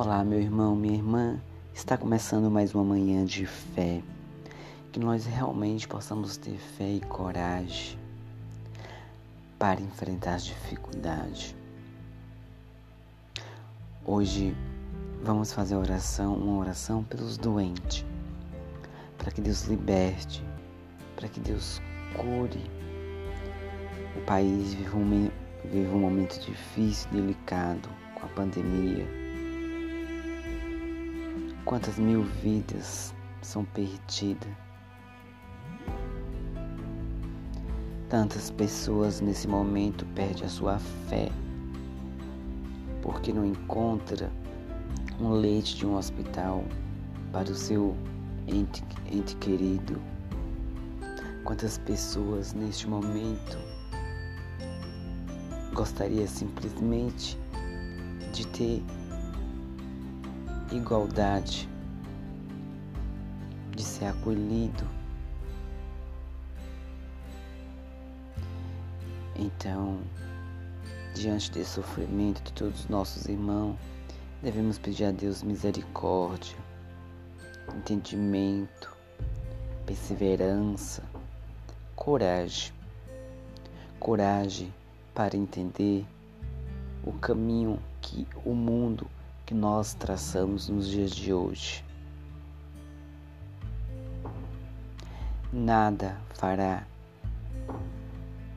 Olá, meu irmão, minha irmã. Está começando mais uma manhã de fé. Que nós realmente possamos ter fé e coragem para enfrentar as dificuldades. Hoje vamos fazer oração, uma oração pelos doentes, para que Deus liberte, para que Deus cure. O país vive um, vive um momento difícil, delicado com a pandemia Quantas mil vidas são perdidas? Tantas pessoas nesse momento perdem a sua fé porque não encontra um leite de um hospital para o seu ente, ente querido. Quantas pessoas neste momento gostaria simplesmente de ter igualdade, de ser acolhido. Então, diante desse sofrimento de todos os nossos irmãos, devemos pedir a Deus misericórdia, entendimento, perseverança, coragem. Coragem para entender o caminho que o mundo que nós traçamos nos dias de hoje. Nada fará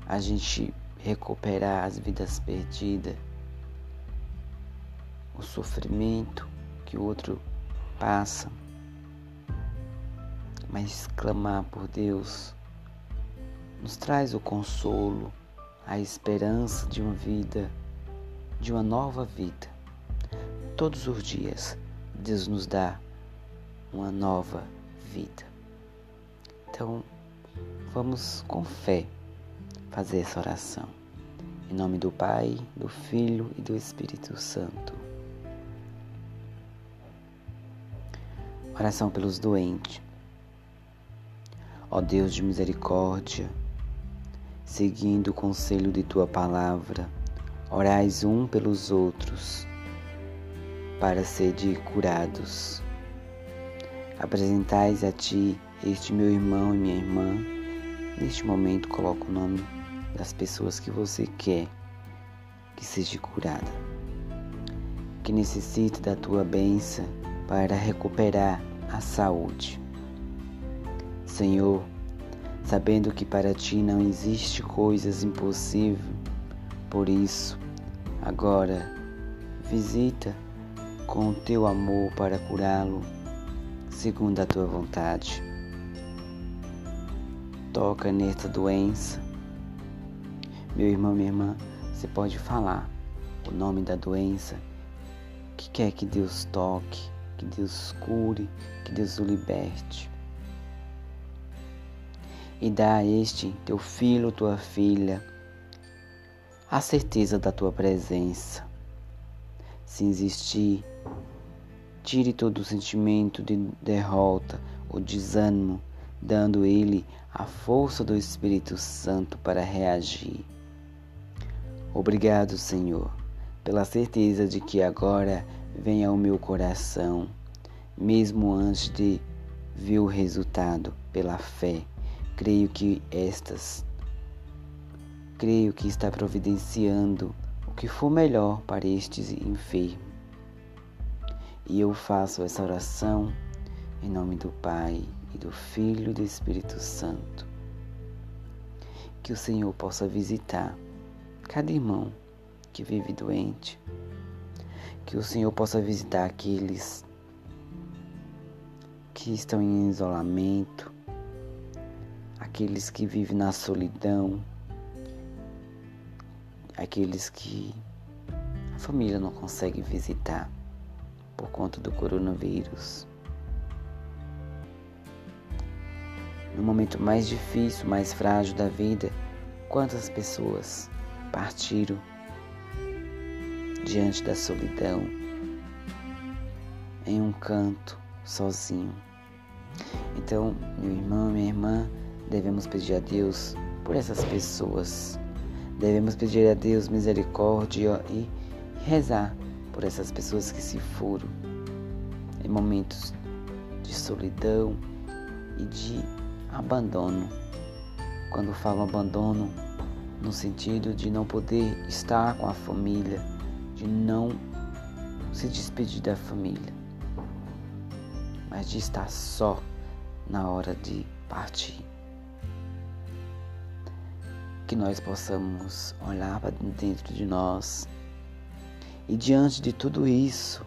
a gente recuperar as vidas perdidas, o sofrimento que o outro passa, mas clamar por Deus nos traz o consolo, a esperança de uma vida, de uma nova vida. Todos os dias, Deus nos dá uma nova vida. Então, vamos com fé fazer essa oração. Em nome do Pai, do Filho e do Espírito Santo. Oração pelos doentes. Ó Deus de misericórdia, seguindo o conselho de tua palavra, orais um pelos outros para serem curados. Apresentais a ti este meu irmão e minha irmã. Neste momento, coloco o nome das pessoas que você quer que seja curada, que necessita da tua bênção para recuperar a saúde. Senhor, sabendo que para ti não existe coisas impossíveis, por isso, agora, visita com o teu amor para curá-lo, segundo a tua vontade. Toca nesta doença. Meu irmão, minha irmã, você pode falar o nome da doença que quer que Deus toque, que Deus cure, que Deus o liberte. E dá a este teu filho, tua filha, a certeza da tua presença. Se existir Tire todo o sentimento de derrota ou desânimo, dando ele a força do Espírito Santo para reagir. Obrigado, Senhor, pela certeza de que agora vem ao meu coração, mesmo antes de ver o resultado pela fé. Creio que estas creio que está providenciando o que for melhor para estes enfermos. E eu faço essa oração em nome do Pai e do Filho e do Espírito Santo. Que o Senhor possa visitar cada irmão que vive doente. Que o Senhor possa visitar aqueles que estão em isolamento, aqueles que vivem na solidão, aqueles que a família não consegue visitar por conta do coronavírus. No momento mais difícil, mais frágil da vida, quantas pessoas partiram diante da solidão, em um canto, sozinho. Então, meu irmão, minha irmã, devemos pedir a Deus por essas pessoas. Devemos pedir a Deus misericórdia e rezar por essas pessoas que se foram em momentos de solidão e de abandono. Quando falo abandono, no sentido de não poder estar com a família, de não se despedir da família, mas de estar só na hora de partir. Que nós possamos olhar para dentro de nós. E diante de tudo isso,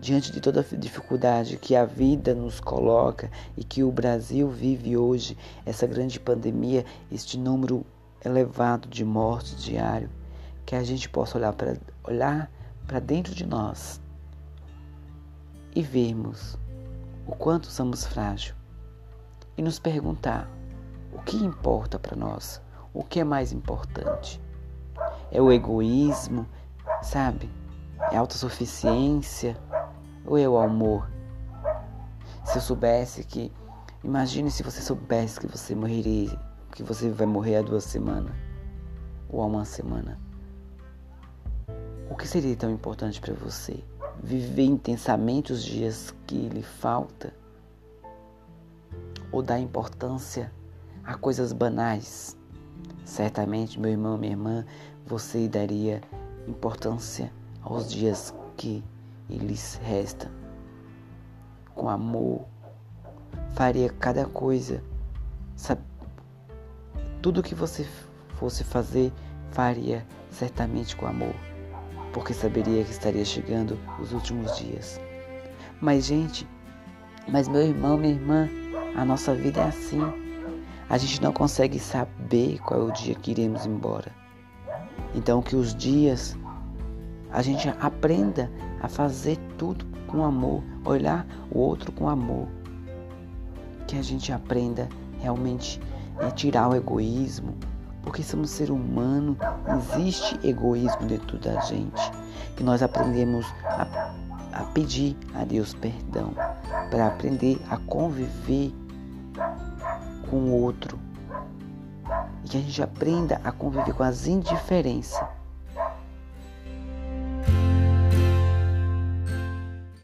diante de toda a dificuldade que a vida nos coloca e que o Brasil vive hoje, essa grande pandemia, este número elevado de mortes diário, que a gente possa olhar para olhar para dentro de nós e vermos o quanto somos frágeis e nos perguntar o que importa para nós, o que é mais importante. É o egoísmo, sabe? É a autossuficiência ou é o amor? Se eu soubesse que. Imagine se você soubesse que você morreria, que você vai morrer há duas semanas ou há uma semana. O que seria tão importante para você? Viver intensamente os dias que lhe falta? Ou dar importância a coisas banais? Certamente, meu irmão, minha irmã, você daria importância aos dias que lhes resta. Com amor, faria cada coisa. Sabe? Tudo que você fosse fazer, faria certamente com amor, porque saberia que estaria chegando os últimos dias. Mas, gente, mas meu irmão, minha irmã, a nossa vida é assim. A gente não consegue saber qual é o dia que iremos embora. Então, que os dias a gente aprenda a fazer tudo com amor, olhar o outro com amor. Que a gente aprenda realmente a tirar o egoísmo, porque somos ser humano, existe egoísmo dentro da gente. Que nós aprendemos a, a pedir a Deus perdão, para aprender a conviver com o outro. E que a gente aprenda a conviver com as indiferenças